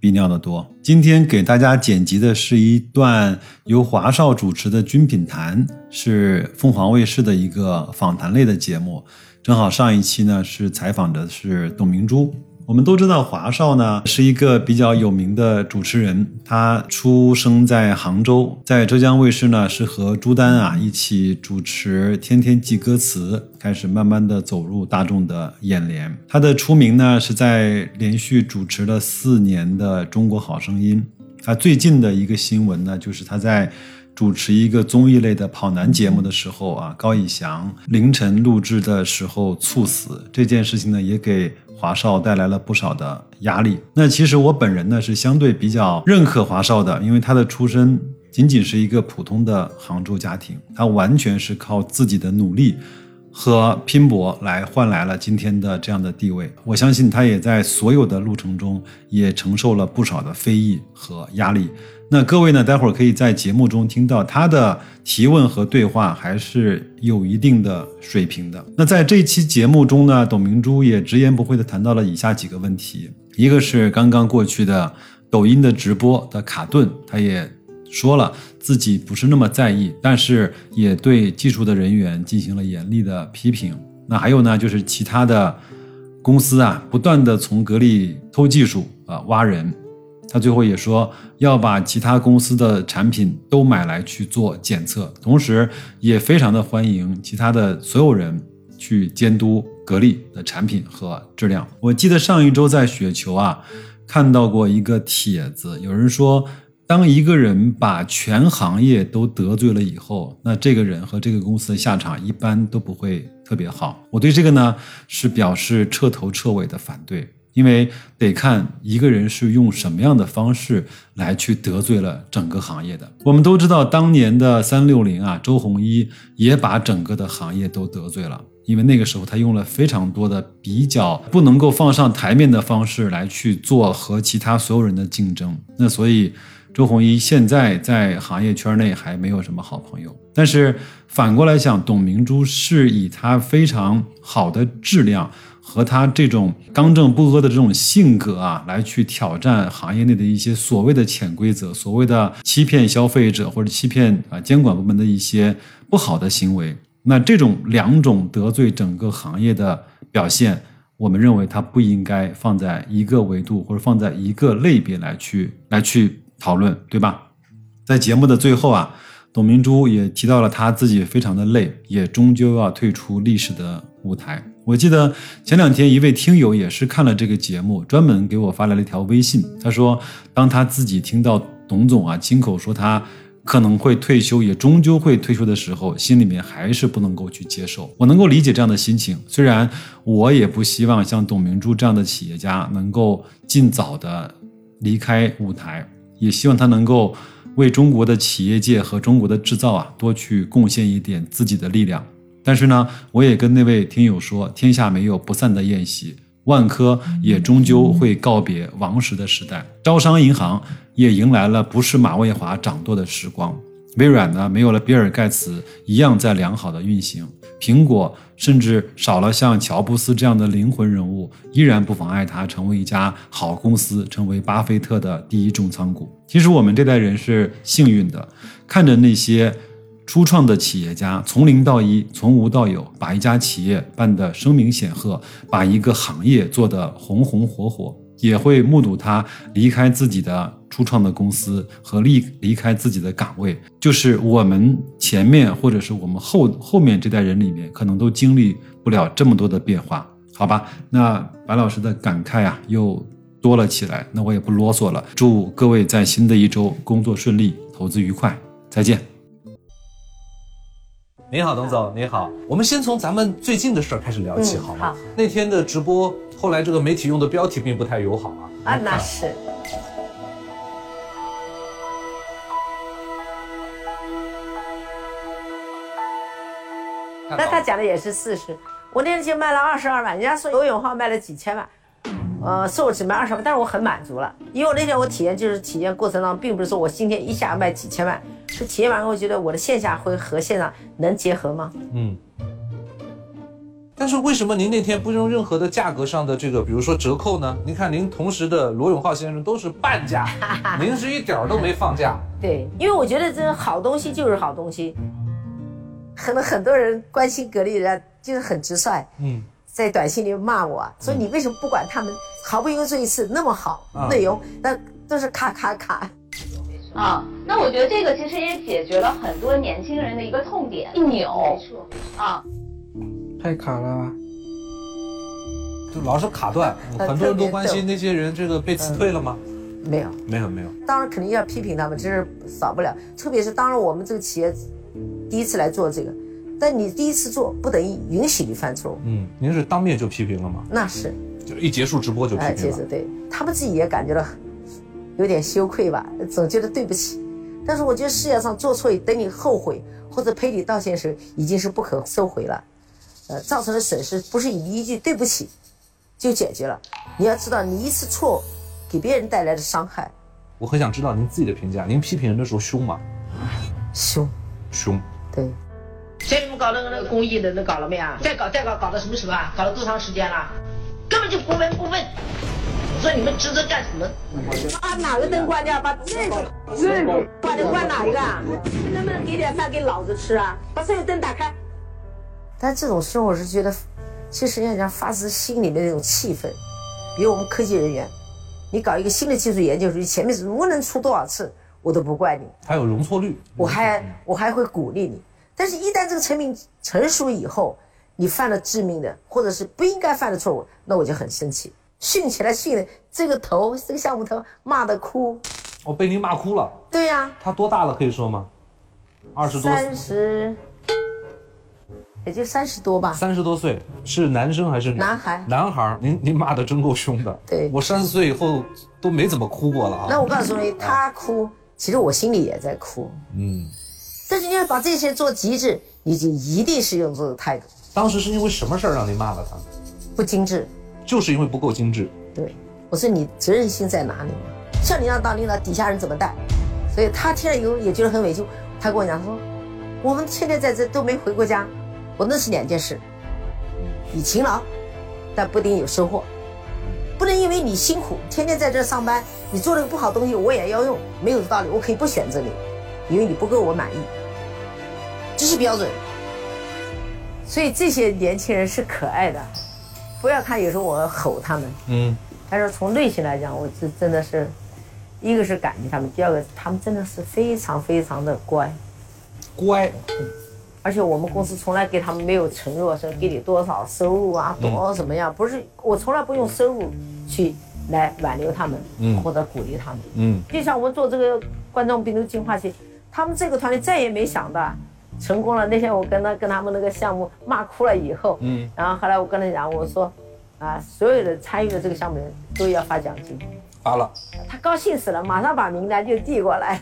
比尿的多。今天给大家剪辑的是一段由华少主持的《军品谈》，是凤凰卫视的一个访谈类的节目。正好上一期呢是采访的是董明珠。我们都知道华少呢是一个比较有名的主持人，他出生在杭州，在浙江卫视呢是和朱丹啊一起主持《天天记歌词》，开始慢慢的走入大众的眼帘。他的出名呢是在连续主持了四年的《中国好声音》。他最近的一个新闻呢就是他在。主持一个综艺类的跑男节目的时候啊，高以翔凌晨录制的时候猝死这件事情呢，也给华少带来了不少的压力。那其实我本人呢是相对比较认可华少的，因为他的出身仅仅是一个普通的杭州家庭，他完全是靠自己的努力和拼搏来换来了今天的这样的地位。我相信他也在所有的路程中也承受了不少的非议和压力。那各位呢？待会儿可以在节目中听到他的提问和对话，还是有一定的水平的。那在这期节目中呢，董明珠也直言不讳地谈到了以下几个问题：一个是刚刚过去的抖音的直播的卡顿，他也说了自己不是那么在意，但是也对技术的人员进行了严厉的批评。那还有呢，就是其他的公司啊，不断地从格力偷技术啊，挖人。他最后也说要把其他公司的产品都买来去做检测，同时也非常的欢迎其他的所有人去监督格力的产品和质量。我记得上一周在雪球啊看到过一个帖子，有人说，当一个人把全行业都得罪了以后，那这个人和这个公司的下场一般都不会特别好。我对这个呢是表示彻头彻尾的反对。因为得看一个人是用什么样的方式来去得罪了整个行业的。我们都知道，当年的三六零啊，周鸿祎也把整个的行业都得罪了。因为那个时候他用了非常多的比较不能够放上台面的方式来去做和其他所有人的竞争。那所以周鸿祎现在在行业圈内还没有什么好朋友。但是反过来想，董明珠是以她非常好的质量。和她这种刚正不阿的这种性格啊，来去挑战行业内的一些所谓的潜规则，所谓的欺骗消费者或者欺骗啊监管部门的一些不好的行为。那这种两种得罪整个行业的表现，我们认为它不应该放在一个维度或者放在一个类别来去来去讨论，对吧？在节目的最后啊，董明珠也提到了她自己非常的累，也终究要退出历史的舞台。我记得前两天一位听友也是看了这个节目，专门给我发来了一条微信。他说，当他自己听到董总啊亲口说他可能会退休，也终究会退休的时候，心里面还是不能够去接受。我能够理解这样的心情，虽然我也不希望像董明珠这样的企业家能够尽早的离开舞台，也希望他能够为中国的企业界和中国的制造啊多去贡献一点自己的力量。但是呢，我也跟那位听友说，天下没有不散的宴席，万科也终究会告别王石的时代，招商银行也迎来了不是马蔚华掌舵的时光，微软呢没有了比尔盖茨一样在良好的运行，苹果甚至少了像乔布斯这样的灵魂人物，依然不妨碍它成为一家好公司，成为巴菲特的第一重仓股。其实我们这代人是幸运的，看着那些。初创的企业家从零到一，从无到有，把一家企业办得声名显赫，把一个行业做得红红火火，也会目睹他离开自己的初创的公司和离离开自己的岗位。就是我们前面或者是我们后后面这代人里面，可能都经历不了这么多的变化，好吧？那白老师的感慨啊，又多了起来。那我也不啰嗦了，祝各位在新的一周工作顺利，投资愉快，再见。您好，董总，您好。我们先从咱们最近的事儿开始聊起，好吗？那天的直播，后来这个媒体用的标题并不太友好啊。啊，那是。那他讲的也是事实。我那天就卖了二十二万，人家说罗永浩卖了几千万，呃，说我只卖二十万，但是我很满足了，因为我那天我体验就是体验过程当中，并不是说我今天一下卖几千万，是体验完后觉得我的线下会和线上能结合吗？嗯。但是为什么您那天不用任何的价格上的这个，比如说折扣呢？您看您同时的罗永浩先生都是半价，您是一点儿都没放价。对，因为我觉得这好东西就是好东西。可能很多人关心格力人，就是很直率。嗯，在短信里骂我，说你为什么不管他们？好不容易做一次那么好内容，那都是卡卡卡。啊，那我觉得这个其实也解决了很多年轻人的一个痛点，一扭。没错。啊，太卡了，就老是卡断。很多人都关心那些人这个被辞退了吗？没有，没有，没有。当然肯定要批评他们，这是少不了。特别是当然我们这个企业。第一次来做这个，但你第一次做不等于允许你犯错误。嗯，您是当面就批评了吗？那是，就一结束直播就批评了。接着对他们自己也感觉到有点羞愧吧，总觉得对不起。但是我觉得世界上做错等你后悔或者赔礼道歉时，已经是不可收回了。呃，造成的损失不是以一句对不起就解决了。你要知道，你一次错给别人带来的伤害。我很想知道您自己的评价。您批评人的时候凶吗？凶。凶，对。所以你们搞那个那个公益的，那搞了没啊？再搞再搞，搞到什么时候啊？搞了多长时间了？根本就不闻不问。我说你们职责干什么？把，哪个灯关掉？把这个这个关的关哪一个啊？能不能给点饭给老子吃啊？把所有灯打开。但这种事我是觉得，其实人家讲发自心里面那种气氛。比如我们科技人员，你搞一个新的技术研究，出去，前面是无论出多少次。我都不怪你，还有容错率，我还我还会鼓励你。但是，一旦这个产品成熟以后，你犯了致命的或者是不应该犯的错误，那我就很生气，训起来训的这个头，这个项目头骂的哭，我被您骂哭了。对呀，他多大了？可以说吗？二十多，三十，也就三十多吧。三十多岁是男生还是男孩？男孩，您您骂的真够凶的。对，我三十岁以后都没怎么哭过了啊。那我告诉你，他哭。其实我心里也在哭，嗯，但是你要把这些做极致，你就一定是用这种态度。当时是因为什么事儿让你骂了他？不精致，就是因为不够精致。对，我说你责任心在哪里像你这样当领导，底下人怎么带？所以他听了以后也觉得很委屈。他跟我讲，他说我们天天在这都没回过家，我那是两件事，你勤劳，但不一定有收获。不能因为你辛苦，天天在这上班，你做了个不好东西，我也要用，没有道理。我可以不选择你，因为你不够我满意，这是标准。所以这些年轻人是可爱的，不要看有时候我吼他们，嗯，但是从内心来讲，我是真的是，一个是感激他们，第二个他们真的是非常非常的乖，乖。而且我们公司从来给他们没有承诺说给你多少收入啊，多怎么样？不是，我从来不用收入去来挽留他们，嗯，或者鼓励他们，嗯。就像我们做这个冠状病毒净化器，他们这个团队再也没想到成功了。那天我跟他跟他们那个项目骂哭了以后，嗯，然后后来我跟他讲，我说，啊，所有的参与的这个项目人都要发奖金，发了，他高兴死了，马上把名单就递过来。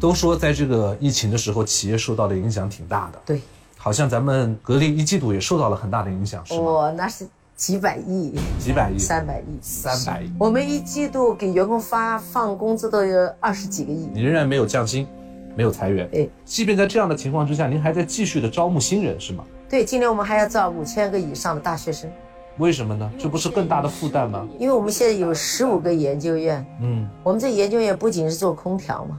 都说在这个疫情的时候，企业受到的影响挺大的。对，好像咱们格力一季度也受到了很大的影响，是吗？哦，那是几百亿，几百亿，三百亿，三百亿。我们一季度给员工发放工资都有二十几个亿。你仍然没有降薪，没有裁员。哎，即便在这样的情况之下，您还在继续的招募新人，是吗？对，今年我们还要招五千个以上的大学生。为什么呢？这不是更大的负担吗？因为我们现在有十五个研究院。嗯，我们这研究院不仅是做空调嘛，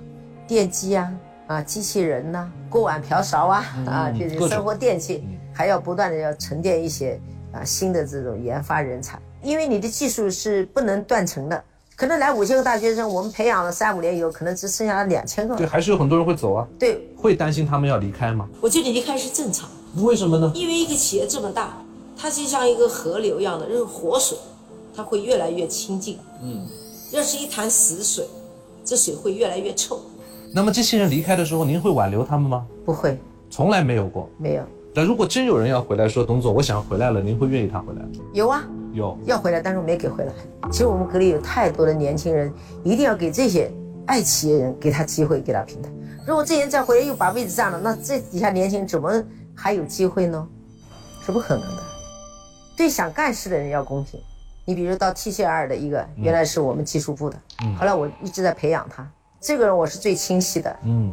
电机啊。啊，机器人呐，锅碗瓢勺啊，啊，就是生活电器，还要不断的要沉淀一些啊新的这种研发人才，因为你的技术是不能断层的，可能来五千个大学生，我们培养了三五年以后，可能只剩下了两千个。对，还是有很多人会走啊。对，会担心他们要离开吗？我觉得离开是正常。为什么呢？因为一个企业这么大，它就像一个河流一样的，就是活水，它会越来越清净。嗯，要是一潭死水，这水会越来越臭。那么这些人离开的时候，您会挽留他们吗？不会，从来没有过。没有。那如果真有人要回来，说董总，我想回来了，您会愿意他回来吗？有啊，有要回来，但是我没给回来。其实我们格力有太多的年轻人，一定要给这些爱企业人给他机会，给他平台。如果这些人再回来又把位置占了，那这底下年轻人怎么还有机会呢？是不可能的。对想干事的人要公平。你比如到 TCL 的一个，原来是我们技术部的，后来我一直在培养他。这个人我是最清晰的，嗯。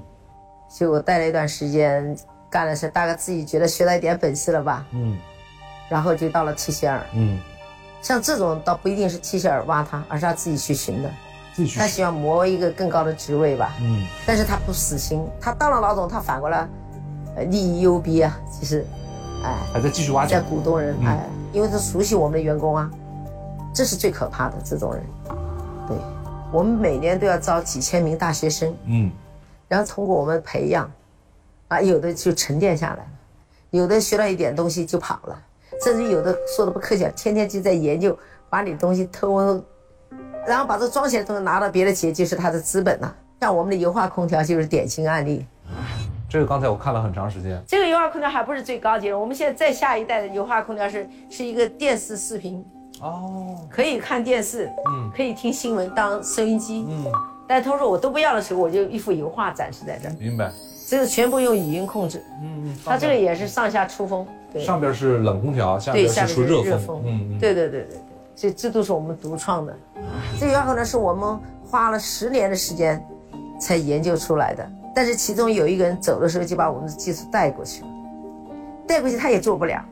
所以我带了一段时间，干了是大概自己觉得学到一点本事了吧，嗯。然后就到了 TCL。嗯，像这种倒不一定是 TCL 挖他，而是他自己去寻的。他希望谋一个更高的职位吧，嗯。但是他不死心，他当了老总，他反过来，呃，利益优逼啊，其实，哎，还在继续挖掘。在角。鼓动人，哎，因为他熟悉我们的员工啊，这是最可怕的这种人。对，我们每年都要招几千名大学生，嗯。然后通过我们培养，啊，有的就沉淀下来了，有的学了一点东西就跑了，甚至有的说的不客气，天天就在研究，把你的东西偷，然后把这装起来的东西拿到别的企业，就是他的资本呐、像我们的油画空调就是典型案例。这个刚才我看了很长时间。这个油画空调还不是最高级的，我们现在再下一代的油画空调是是一个电视视频，哦，可以看电视，嗯。可以听新闻当收音机，嗯，但他说我都不要的时候，我就一幅油画展示在这儿，明白。这个全部用语音控制，嗯嗯，它这个也是上下出风，对。上边是冷空调，下，边是热风。热风，嗯嗯，对对对对对，这这都是我们独创的。这个油画空调是我们花了十年的时间才研究出来的，但是其中有一个人走的时候就把我们的技术带过去了，带过去他也做不了，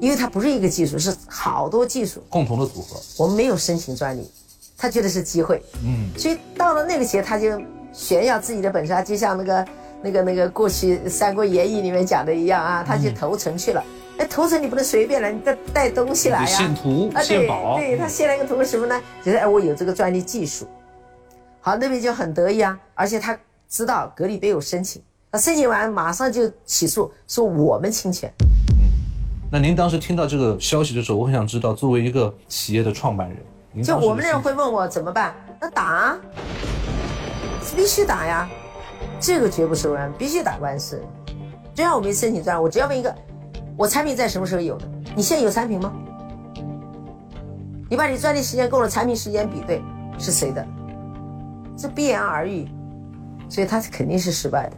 因为它不是一个技术，是好多技术，共同的组合。我们没有申请专利，他觉得是机会，嗯所以到了那个企业他就炫耀自己的本事啊，就像那个那个那个过去《三国演义》里面讲的一样啊，他去投诚去了。哎，投诚你不能随便来，你得带东西来呀、献图啊，对献宝对，他献了一个图什么呢？就是哎，我有这个专利技术。好，那边就很得意啊，而且他知道格力没有申请，那申请完马上就起诉说我们侵权。那您当时听到这个消息的时候，我很想知道，作为一个企业的创办人，就我们的人会问我怎么办？那打，必须打呀，这个绝不手软，必须打官司。只要我没申请专利，我只要问一个，我产品在什么时候有的？你现在有产品吗？你把你专利时间跟我的，产品时间比对是谁的？这不言而喻，所以它肯定是失败的。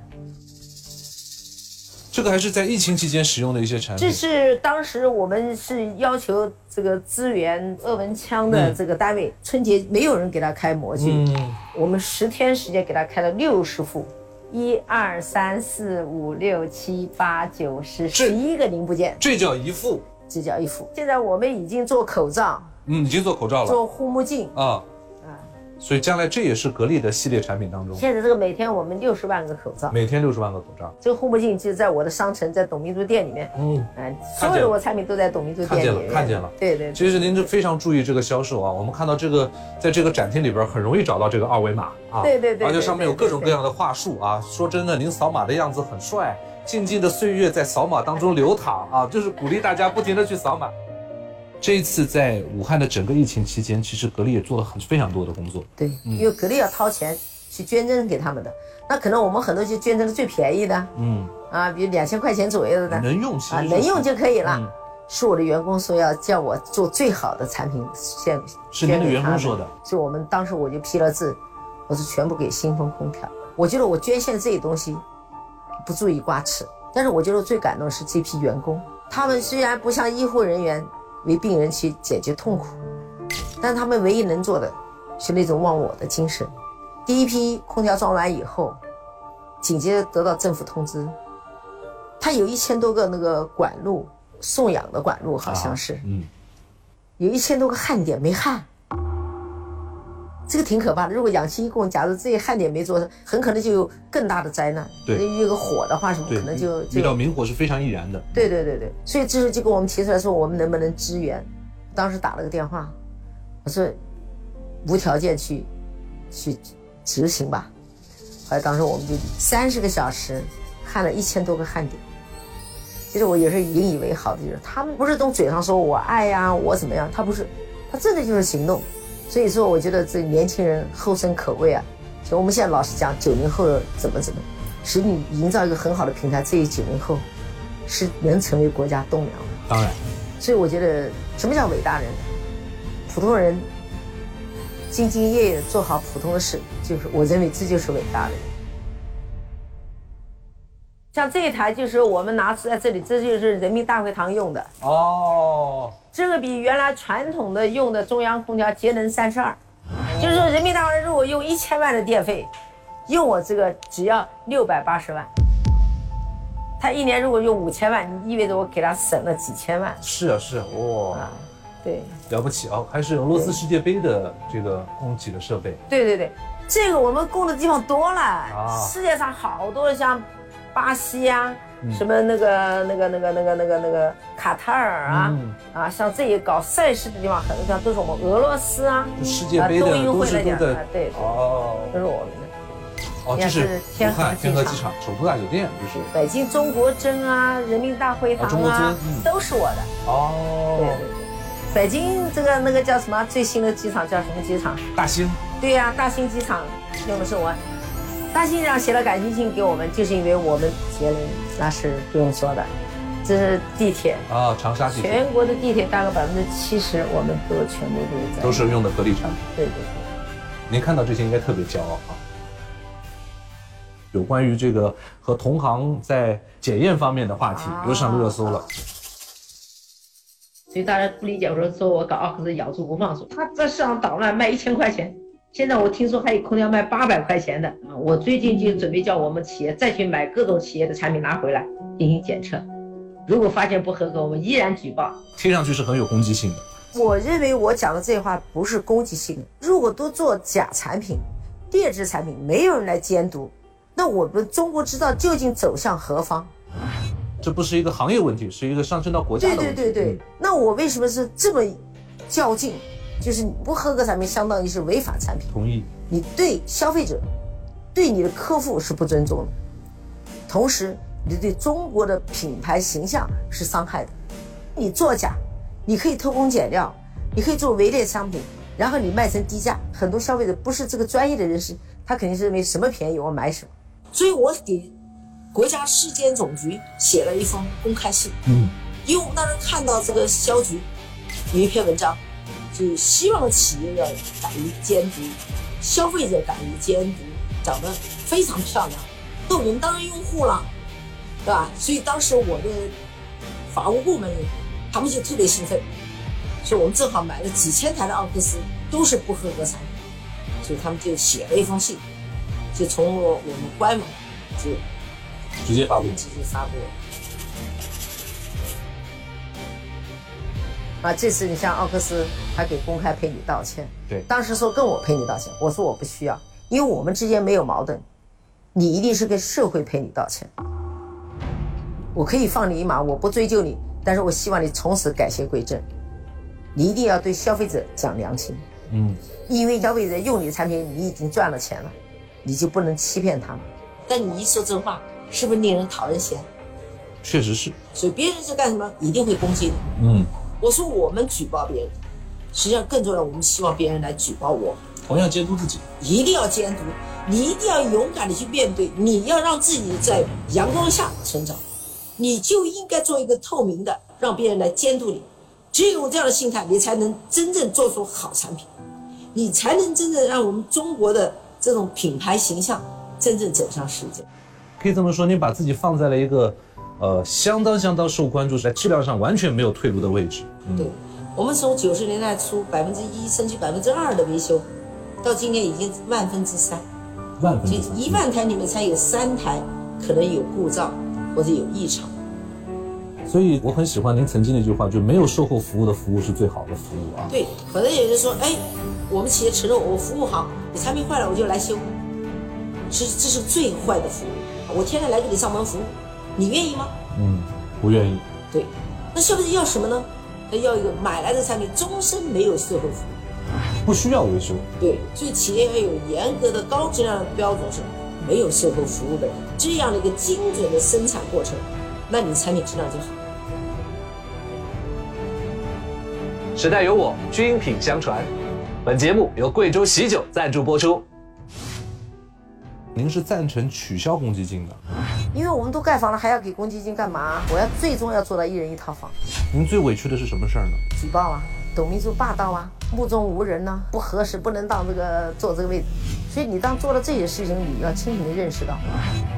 这个还是在疫情期间使用的一些产品这。是当时我们是要求这个支援鄂文枪的这个单位，春节没有人给他开模具，嗯，我们十天时间给他开了六十副，一二三四五六七八九十十一个零部件，这叫一副。这叫一副。现在我们已经做口罩、嗯，已经做口罩了做护目镜，啊。所以将来这也是格力的系列产品当中，现在这个每天我们六十万个口罩，每天六十万个口罩。这个护目镜就在我的商城，在董明珠店里面，嗯，嗯，看见了所有的我产品都在董明珠店里面，看见了看见了对对对。其实您就非常注意这个销售啊，我们看到这个在这个展厅里边很容易找到这个二维码啊，对对对对而且上面有各种各样的话术啊。说真的，您扫码的样子很帅，静静的岁月在扫码当中流淌啊，就是鼓励大家不停的去扫码。这一次在武汉的整个疫情期间，其实格力也做了很非常多的工作。对，嗯。因为格力要掏钱去捐赠给他们的，那可能我们很多就捐赠的最便宜的。嗯，啊，比如两千块钱左右的能用其实啊，就是能用就可以了。嗯。是我的员工说要叫我做最好的产品献，是您的员工说的，所以我们当时我就批了字，我说全部给新风空调。我觉得我捐献这些东西不足以挂齿，但是我觉得最感动的是这批员工，他们虽然不像医护人员为病人去解决痛苦，但他们唯一能做的是那种忘我的精神。第一批空调装完以后，紧接着得到政府通知，他有一千多个那个管路送氧的管路，好像是。嗯，有一千多个焊点没焊，这个挺可怕的。如果氧气一供，假如这些焊点没做上，很可能就有更大的灾难。对有个火的话，什么，可能就遇到就明火是非常易燃的。对对对对。所以这时候就跟我们提出来说，我们能不能支援？当时打了个电话，我说无条件去去执行吧。后来当时我们就三十个小时焊了一千多个焊点。其实我也是引以为豪的，就是他们不是从嘴上说我爱呀、我怎么样，他不是，他真的就是行动。所以说，我觉得这年轻人后生可畏啊。就我们现在老是讲九零后怎么怎么，使你营造一个很好的平台，这一九零后是能成为国家栋梁的。当然，所以我觉得什么叫伟大人？普通人兢兢业业做好普通的事，就是我认为这就是伟大的人。像这一台就是我们拿出在这里，这就是人民大会堂用的，哦，这个比原来传统的用的中央空调节能三十二，就是说人民大会如果用一千万的电费，用我这个只要六百八十万。他一年如果用五千万，你意味着我给他省了几千万是啊是啊，哇，啊！对了不起哦，还是俄罗斯世界杯的这个供给的设备。对对对，这个我们供的地方多了，啊世界上好多像巴西呀、嗯什么那个那个那个那个那个那个卡塔尔啊、嗯。啊，像这些搞赛事的地方，很多地方都是我们俄罗斯啊，就世界杯的啊冬运都会来讲是都在啊对对哦。都是我们的。哦，这是天河天河机场首都大酒店，就是。北京中国针啊，人民大会堂啊都是我的。哦，对对对，北京这个那个叫什么最新的机场叫什么机场？大兴。对呀、大兴机场用的是我。大信上写了感谢信给我们，就是因为我们节能，那是不用说的。这是地铁，啊，长沙地铁全国的地铁大概百分之七十，我们都全部都是在。都是用的格力产品。对对对。您看到这些应该特别骄傲啊。有关于这个和同行在检验方面的话题啊又上热搜了。所以大家不理解，我说说我搞奥克斯咬住不放手，他在市场捣乱卖一千块钱，现在我听说还有空调卖八百块钱的啊！我最近就准备叫我们企业再去买各种企业的产品拿回来进行检测，如果发现不合格，我们依然举报。听上去是很有攻击性的。我认为我讲的这话不是攻击性的。如果都做假产品、劣质产品，没有人来监督，那我们中国制造究竟走向何方？这不是一个行业问题，是一个上升到国家的问题。对对对，那我为什么是这么较劲？就是你不合格产品，相当于是违法产品，同意。你对消费者、对你的客户是不尊重的，同时你对中国的品牌形象是伤害的。你作假，你可以偷工减料，你可以做伪劣商品，然后你卖成低价，很多消费者不是这个专业的人士，他肯定是认为什么便宜我买什么。所以我给国家市监总局写了一封公开信，嗯，因为我们当时看到这个消局有一篇文章，就希望企业要敢于监督，消费者敢于监督，长得非常漂亮，那我们当用户了，对吧？所以当时我的法务部门他们就特别兴奋，说我们正好买了几千台的奥克斯，都是不合格产品，所以他们就写了一封信，就从我们官网就直接发布。直接发布啊，这次你像奥克斯，还给公开赔礼道歉，对当时说跟我赔礼道歉，我说我不需要，因为我们之间没有矛盾，你一定是跟社会赔礼道歉。我可以放你一马，我不追究你，但是我希望你从此改邪归正，你一定要对消费者讲良心，嗯，因为消费者用你的产品，你已经赚了钱了，你就不能欺骗他们。但你一说真话，是不是令人讨人嫌？确实是。所以别人是干什么，一定会攻击你。嗯，我说我们举报别人，实际上更重要，我们希望别人来举报我，同样监督自己。一定要监督，你一定要勇敢的去面对，你要让自己在阳光下成长，你就应该做一个透明的，让别人来监督你。只有这样的心态，你才能真正做出好产品，你才能真正让我们中国的这种品牌形象真正走向世界。可以这么说，你把自己放在了一个，呃，相当相当受关注，在质量上完全没有退路的位置。嗯对，我们从九十年代初百分之一甚至百分之二的维修，到今年已经万分之三，就万分之三。一万台里面才有三台可能有故障或者有异常。所以我很喜欢您曾经那句话，就没有售后服务的服务是最好的服务啊。对，可能有人说，哎，我们企业承认我服务好，你产品坏了我就来修，其实这是最坏的服务。我天天来给你上门服务，你愿意吗？嗯，不愿意。对，那消费者要什么呢？他要一个买来的产品终身没有售后服务。不需要维修。对，所以企业要有严格的高质量的标准是没有售后服务的这样的一个精准的生产过程，那你产品质量就好。时代有我，军品相传。本节目由贵州喜酒赞助播出。您是赞成取消公积金的？因为我们都盖房了，还要给公积金干嘛？我要最终要做到一人一套房，您最委屈的是什么事儿呢？举报啊！董明珠霸道啊，目中无人呐、不合适，不能当这个坐这个位置。所以你当做了这些事情，你要清醒的认识到，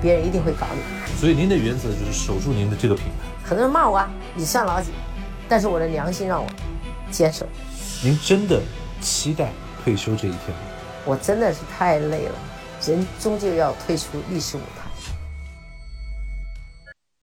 别人一定会搞你。所以您的原则就是守住您的这个品牌。很多人骂我啊，你算老几？但是我的良心让我坚守。您真的期待退休这一天吗？我真的是太累了，人终究要退出历史舞台。